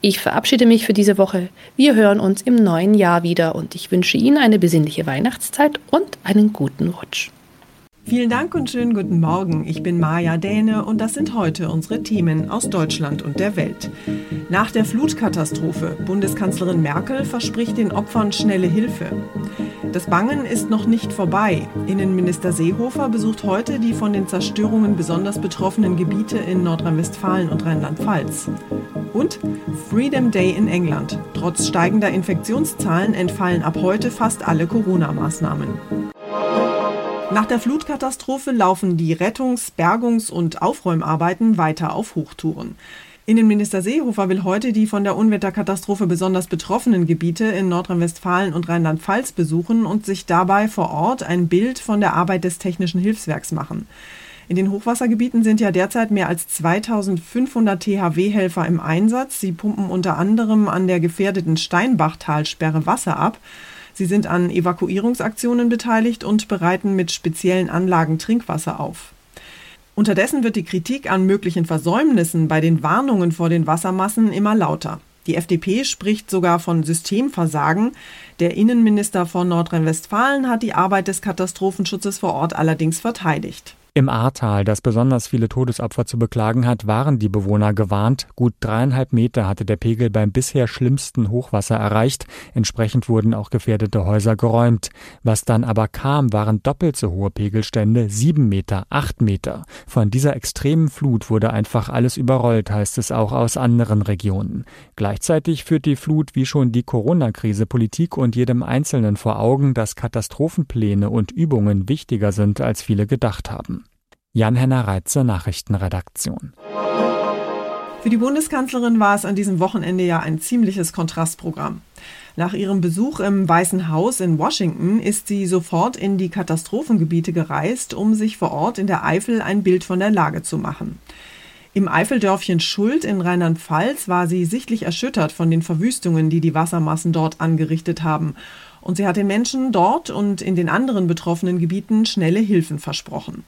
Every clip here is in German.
Ich verabschiede mich für diese Woche. Wir hören uns im neuen Jahr wieder und ich wünsche Ihnen eine besinnliche Weihnachtszeit und einen guten Rutsch. Vielen Dank und schönen guten Morgen. Ich bin Maja Däne und das sind heute unsere Themen aus Deutschland und der Welt. Nach der Flutkatastrophe. Bundeskanzlerin Merkel verspricht den Opfern schnelle Hilfe. Das Bangen ist noch nicht vorbei. Innenminister Seehofer besucht heute die von den Zerstörungen besonders betroffenen Gebiete in Nordrhein-Westfalen und Rheinland-Pfalz. Und Freedom Day in England. Trotz steigender Infektionszahlen entfallen ab heute fast alle Corona-Maßnahmen. Nach der Flutkatastrophe laufen die Rettungs-, Bergungs- und Aufräumarbeiten weiter auf Hochtouren. Innenminister Seehofer will heute die von der Unwetterkatastrophe besonders betroffenen Gebiete in Nordrhein-Westfalen und Rheinland-Pfalz besuchen und sich dabei vor Ort ein Bild von der Arbeit des Technischen Hilfswerks machen. In den Hochwassergebieten sind ja derzeit mehr als 2500 THW-Helfer im Einsatz. Sie pumpen unter anderem an der gefährdeten Steinbachtalsperre Wasser ab. Sie sind an Evakuierungsaktionen beteiligt und bereiten mit speziellen Anlagen Trinkwasser auf. Unterdessen wird die Kritik an möglichen Versäumnissen bei den Warnungen vor den Wassermassen immer lauter. Die FDP spricht sogar von Systemversagen. Der Innenminister von Nordrhein-Westfalen hat die Arbeit des Katastrophenschutzes vor Ort allerdings verteidigt. Im Ahrtal, das besonders viele Todesopfer zu beklagen hat, waren die Bewohner gewarnt. Gut dreieinhalb Meter hatte der Pegel beim bisher schlimmsten Hochwasser erreicht. Entsprechend wurden auch gefährdete Häuser geräumt. Was dann aber kam, waren doppelt so hohe Pegelstände, sieben Meter, acht Meter. Von dieser extremen Flut wurde einfach alles überrollt, heißt es auch aus anderen Regionen. Gleichzeitig führt die Flut wie schon die Corona-Krise Politik und jedem Einzelnen vor Augen, dass Katastrophenpläne und Übungen wichtiger sind, als viele gedacht haben. Jan-Henner Reitze, Nachrichtenredaktion. Für die Bundeskanzlerin war es an diesem Wochenende ja ein ziemliches Kontrastprogramm. Nach ihrem Besuch im Weißen Haus in Washington ist sie sofort in die Katastrophengebiete gereist, um sich vor Ort in der Eifel ein Bild von der Lage zu machen. Im Eifeldörfchen Schuld in Rheinland-Pfalz war sie sichtlich erschüttert von den Verwüstungen, die die Wassermassen dort angerichtet haben. Und sie hat den Menschen dort und in den anderen betroffenen Gebieten schnelle Hilfen versprochen.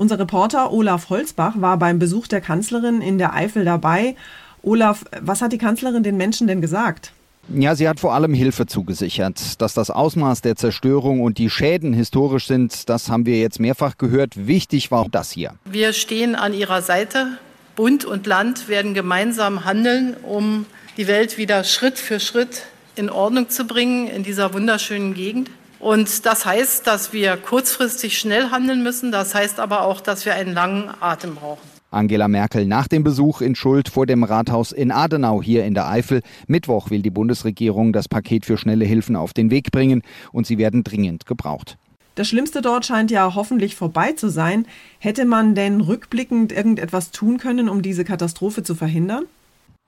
Unser Reporter Olaf Holzbach war beim Besuch der Kanzlerin in der Eifel dabei. Olaf, was hat die Kanzlerin den Menschen denn gesagt? Ja, sie hat vor allem Hilfe zugesichert. Dass das Ausmaß der Zerstörung und die Schäden historisch sind, das haben wir jetzt mehrfach gehört. Wichtig war das hier. Wir stehen an ihrer Seite. Bund und Land werden gemeinsam handeln, um die Welt wieder Schritt für Schritt in Ordnung zu bringen in dieser wunderschönen Gegend. Und das heißt, dass wir kurzfristig schnell handeln müssen. Das heißt aber auch, dass wir einen langen Atem brauchen. Angela Merkel nach dem Besuch in Schuld vor dem Rathaus in Adenau hier in der Eifel. Mittwoch will die Bundesregierung das Paket für schnelle Hilfen auf den Weg bringen und sie werden dringend gebraucht. Das Schlimmste dort scheint ja hoffentlich vorbei zu sein. Hätte man denn rückblickend irgendetwas tun können, um diese Katastrophe zu verhindern?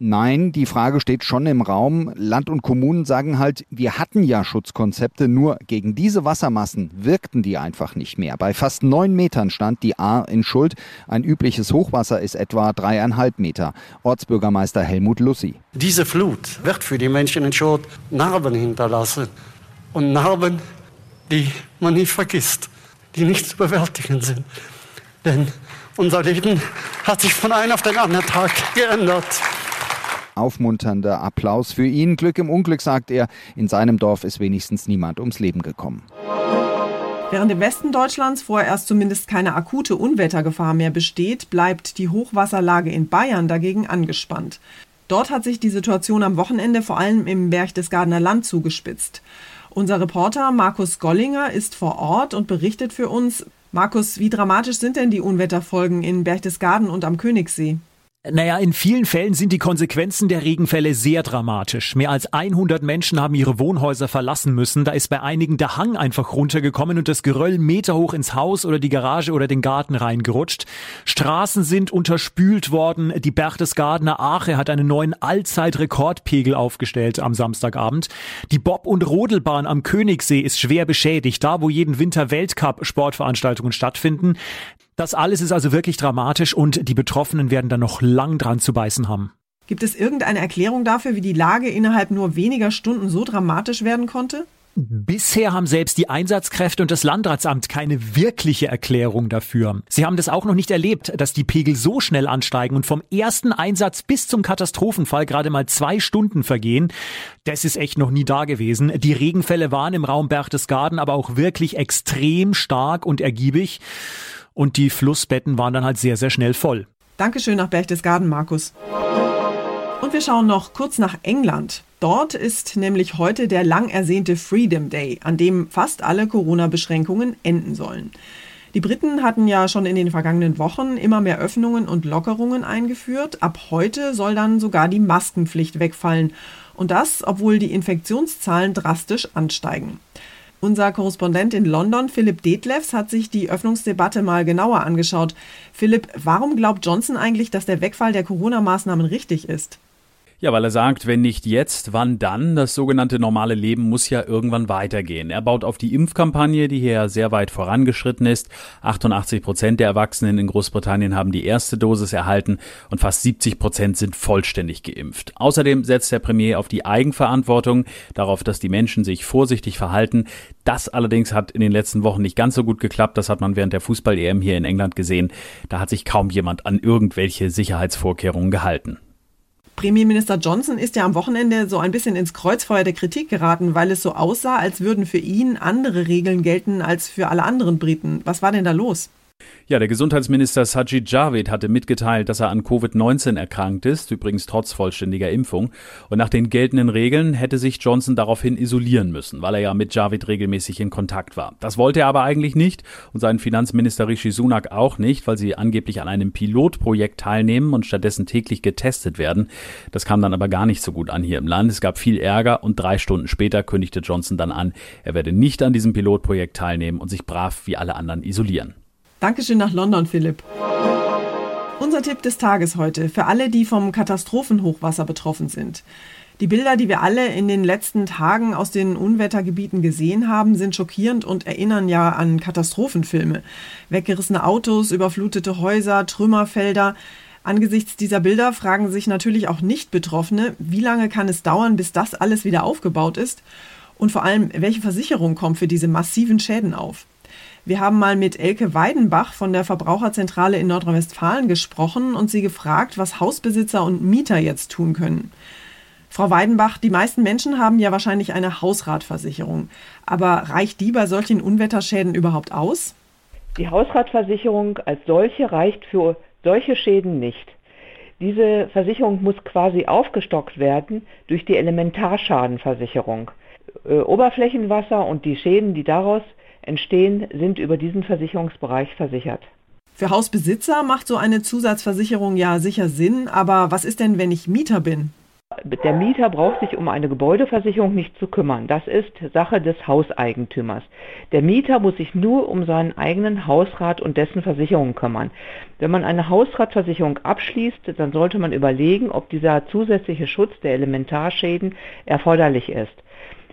Nein, die Frage steht schon im Raum. Land und Kommunen sagen halt, wir hatten ja Schutzkonzepte, nur gegen diese Wassermassen wirkten die einfach nicht mehr. Bei fast neun Metern stand die A in Schuld. Ein übliches Hochwasser ist etwa dreieinhalb Meter. Ortsbürgermeister Helmut Lussi. Diese Flut wird für die Menschen in Schuld Narben hinterlassen. Und Narben, die man nicht vergisst, die nicht zu bewältigen sind. Denn unser Leben hat sich von einem auf den anderen Tag geändert. Aufmunternder Applaus für ihn. Glück im Unglück, sagt er. In seinem Dorf ist wenigstens niemand ums Leben gekommen. Während im Westen Deutschlands vorerst zumindest keine akute Unwettergefahr mehr besteht, bleibt die Hochwasserlage in Bayern dagegen angespannt. Dort hat sich die Situation am Wochenende vor allem im Berchtesgadener Land zugespitzt. Unser Reporter Markus Gollinger ist vor Ort und berichtet für uns. Markus, wie dramatisch sind denn die Unwetterfolgen in Berchtesgaden und am Königssee? Naja, in vielen Fällen sind die Konsequenzen der Regenfälle sehr dramatisch. Mehr als 100 Menschen haben ihre Wohnhäuser verlassen müssen. Da ist bei einigen der Hang einfach runtergekommen und das Geröll meterhoch ins Haus oder die Garage oder den Garten reingerutscht. Straßen sind unterspült worden. Die Berchtesgadener Ache hat einen neuen Allzeitrekordpegel aufgestellt am Samstagabend. Die Bob- und Rodelbahn am Königssee ist schwer beschädigt. Da, wo jeden Winter Weltcup-Sportveranstaltungen stattfinden. Das alles ist also wirklich dramatisch und die Betroffenen werden da noch lang dran zu beißen haben. Gibt es irgendeine Erklärung dafür, wie die Lage innerhalb nur weniger Stunden so dramatisch werden konnte? Bisher haben selbst die Einsatzkräfte und das Landratsamt keine wirkliche Erklärung dafür. Sie haben das auch noch nicht erlebt, dass die Pegel so schnell ansteigen und vom ersten Einsatz bis zum Katastrophenfall gerade mal zwei Stunden vergehen. Das ist echt noch nie da gewesen. Die Regenfälle waren im Raum Berchtesgaden aber auch wirklich extrem stark und ergiebig und die Flussbetten waren dann halt sehr, sehr schnell voll. Dankeschön nach Berchtesgaden, Markus. Und wir schauen noch kurz nach England. Dort ist nämlich heute der lang ersehnte Freedom Day, an dem fast alle Corona-Beschränkungen enden sollen. Die Briten hatten ja schon in den vergangenen Wochen immer mehr Öffnungen und Lockerungen eingeführt. Ab heute soll dann sogar die Maskenpflicht wegfallen. Und das, obwohl die Infektionszahlen drastisch ansteigen. Unser Korrespondent in London, Philipp Detlefs, hat sich die Öffnungsdebatte mal genauer angeschaut. Philipp, warum glaubt Johnson eigentlich, dass der Wegfall der Corona-Maßnahmen richtig ist? Ja, weil er sagt, wenn nicht jetzt, wann dann? Das sogenannte normale Leben muss ja irgendwann weitergehen. Er baut auf die Impfkampagne, die hier sehr weit vorangeschritten ist. 88 Prozent der Erwachsenen in Großbritannien haben die erste Dosis erhalten und fast 70 Prozent sind vollständig geimpft. Außerdem setzt der Premier auf die Eigenverantwortung, darauf, dass die Menschen sich vorsichtig verhalten. Das allerdings hat in den letzten Wochen nicht ganz so gut geklappt. Das hat man während der Fußball-EM hier in England gesehen. Da hat sich kaum jemand an irgendwelche Sicherheitsvorkehrungen gehalten. Premierminister Johnson ist ja am Wochenende so ein bisschen ins Kreuzfeuer der Kritik geraten, weil es so aussah, als würden für ihn andere Regeln gelten als für alle anderen Briten. Was war denn da los? Ja, der Gesundheitsminister Sajid Javid hatte mitgeteilt, dass er an Covid-19 erkrankt ist, übrigens trotz vollständiger Impfung. Und nach den geltenden Regeln hätte sich Johnson daraufhin isolieren müssen, weil er ja mit Javid regelmäßig in Kontakt war. Das wollte er aber eigentlich nicht und sein Finanzminister Rishi Sunak auch nicht, weil sie angeblich an einem Pilotprojekt teilnehmen und stattdessen täglich getestet werden. Das kam dann aber gar nicht so gut an hier im Land. Es gab viel Ärger und drei Stunden später kündigte Johnson dann an, er werde nicht an diesem Pilotprojekt teilnehmen und sich brav wie alle anderen isolieren. Dankeschön nach London, Philipp. Unser Tipp des Tages heute für alle, die vom Katastrophenhochwasser betroffen sind. Die Bilder, die wir alle in den letzten Tagen aus den Unwettergebieten gesehen haben, sind schockierend und erinnern ja an Katastrophenfilme. Weggerissene Autos, überflutete Häuser, Trümmerfelder. Angesichts dieser Bilder fragen sich natürlich auch Nicht-Betroffene, wie lange kann es dauern, bis das alles wieder aufgebaut ist? Und vor allem, welche Versicherung kommt für diese massiven Schäden auf? Wir haben mal mit Elke Weidenbach von der Verbraucherzentrale in Nordrhein-Westfalen gesprochen und sie gefragt, was Hausbesitzer und Mieter jetzt tun können. Frau Weidenbach, die meisten Menschen haben ja wahrscheinlich eine Hausratversicherung. Aber reicht die bei solchen Unwetterschäden überhaupt aus? Die Hausratversicherung als solche reicht für solche Schäden nicht. Diese Versicherung muss quasi aufgestockt werden durch die Elementarschadenversicherung. Äh, Oberflächenwasser und die Schäden, die daraus entstehen, sind über diesen Versicherungsbereich versichert. Für Hausbesitzer macht so eine Zusatzversicherung ja sicher Sinn, aber was ist denn, wenn ich Mieter bin? Der Mieter braucht sich um eine Gebäudeversicherung nicht zu kümmern. Das ist Sache des Hauseigentümers. Der Mieter muss sich nur um seinen eigenen Hausrat und dessen Versicherung kümmern. Wenn man eine Hausratversicherung abschließt, dann sollte man überlegen, ob dieser zusätzliche Schutz der Elementarschäden erforderlich ist.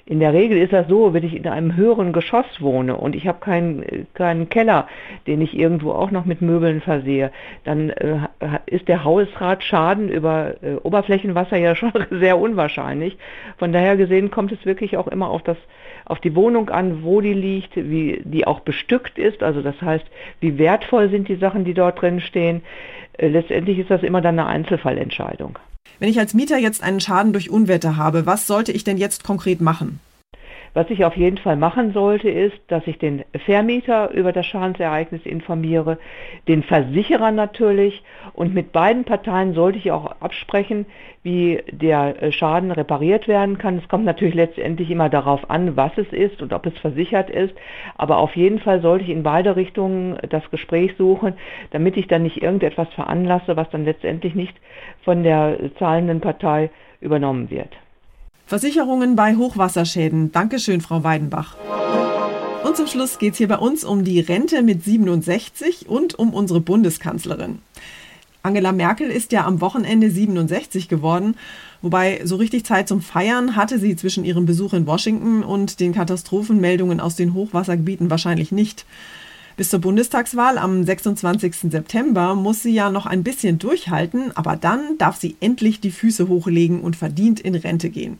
In der Regel ist das so, wenn ich in einem höheren Geschoss wohne und ich habe keinen, keinen Keller, den ich irgendwo auch noch mit Möbeln versehe, dann äh, ist der Hausratschaden über äh, Oberflächenwasser ja schon sehr unwahrscheinlich. Von daher gesehen kommt es wirklich auch immer auf das auf die Wohnung an, wo die liegt, wie die auch bestückt ist, also das heißt, wie wertvoll sind die Sachen, die dort drin stehen. Äh, letztendlich ist das immer dann eine Einzelfallentscheidung. Wenn ich als Mieter jetzt einen Schaden durch Unwetter habe, was sollte ich denn jetzt konkret machen? Was ich auf jeden Fall machen sollte, ist, dass ich den Vermieter über das Schadensereignis informiere, den Versicherer natürlich und mit beiden Parteien sollte ich auch absprechen, wie der äh, Schaden repariert werden kann. Es kommt natürlich letztendlich immer darauf an, was es ist und ob es versichert ist, aber auf jeden Fall sollte ich in beide Richtungen das Gespräch suchen, damit ich dann nicht irgendetwas veranlasse, was dann letztendlich nicht von der zahlenden Partei übernommen wird. Versicherungen bei Hochwasserschäden. Dankeschön, Frau Weidenbach. Und zum Schluss geht es hier bei uns um die Rente mit 67 und um unsere Bundeskanzlerin. Angela Merkel ist ja am Wochenende 67 geworden, wobei so richtig Zeit zum Feiern hatte sie zwischen ihrem Besuch in Washington und den Katastrophenmeldungen aus den Hochwassergebieten wahrscheinlich nicht. Bis zur Bundestagswahl am 26. September muss sie ja noch ein bisschen durchhalten, aber dann darf sie endlich die Füße hochlegen und verdient in Rente gehen.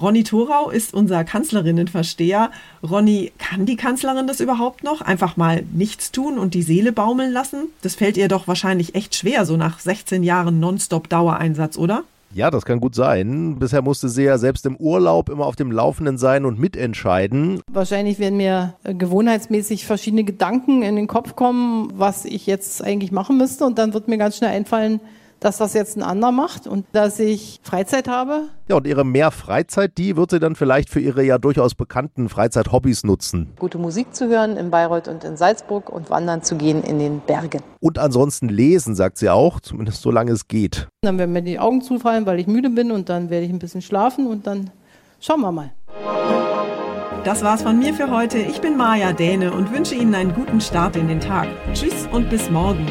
Ronny Thorau ist unser Kanzlerinnenversteher. Ronny, kann die Kanzlerin das überhaupt noch? Einfach mal nichts tun und die Seele baumeln lassen? Das fällt ihr doch wahrscheinlich echt schwer, so nach 16 Jahren Nonstop-Dauereinsatz, oder? Ja, das kann gut sein. Bisher musste sie ja selbst im Urlaub immer auf dem Laufenden sein und mitentscheiden. Wahrscheinlich werden mir äh, gewohnheitsmäßig verschiedene Gedanken in den Kopf kommen, was ich jetzt eigentlich machen müsste. Und dann wird mir ganz schnell einfallen, dass das jetzt ein anderer macht und dass ich Freizeit habe. Ja, und ihre mehr Freizeit, die wird sie dann vielleicht für ihre ja durchaus bekannten Freizeithobbys nutzen. Gute Musik zu hören in Bayreuth und in Salzburg und wandern zu gehen in den Bergen. Und ansonsten lesen, sagt sie auch, zumindest solange es geht. Dann werden mir die Augen zufallen, weil ich müde bin und dann werde ich ein bisschen schlafen und dann schauen wir mal. Das war's von mir für heute. Ich bin Maja Däne und wünsche Ihnen einen guten Start in den Tag. Tschüss und bis morgen.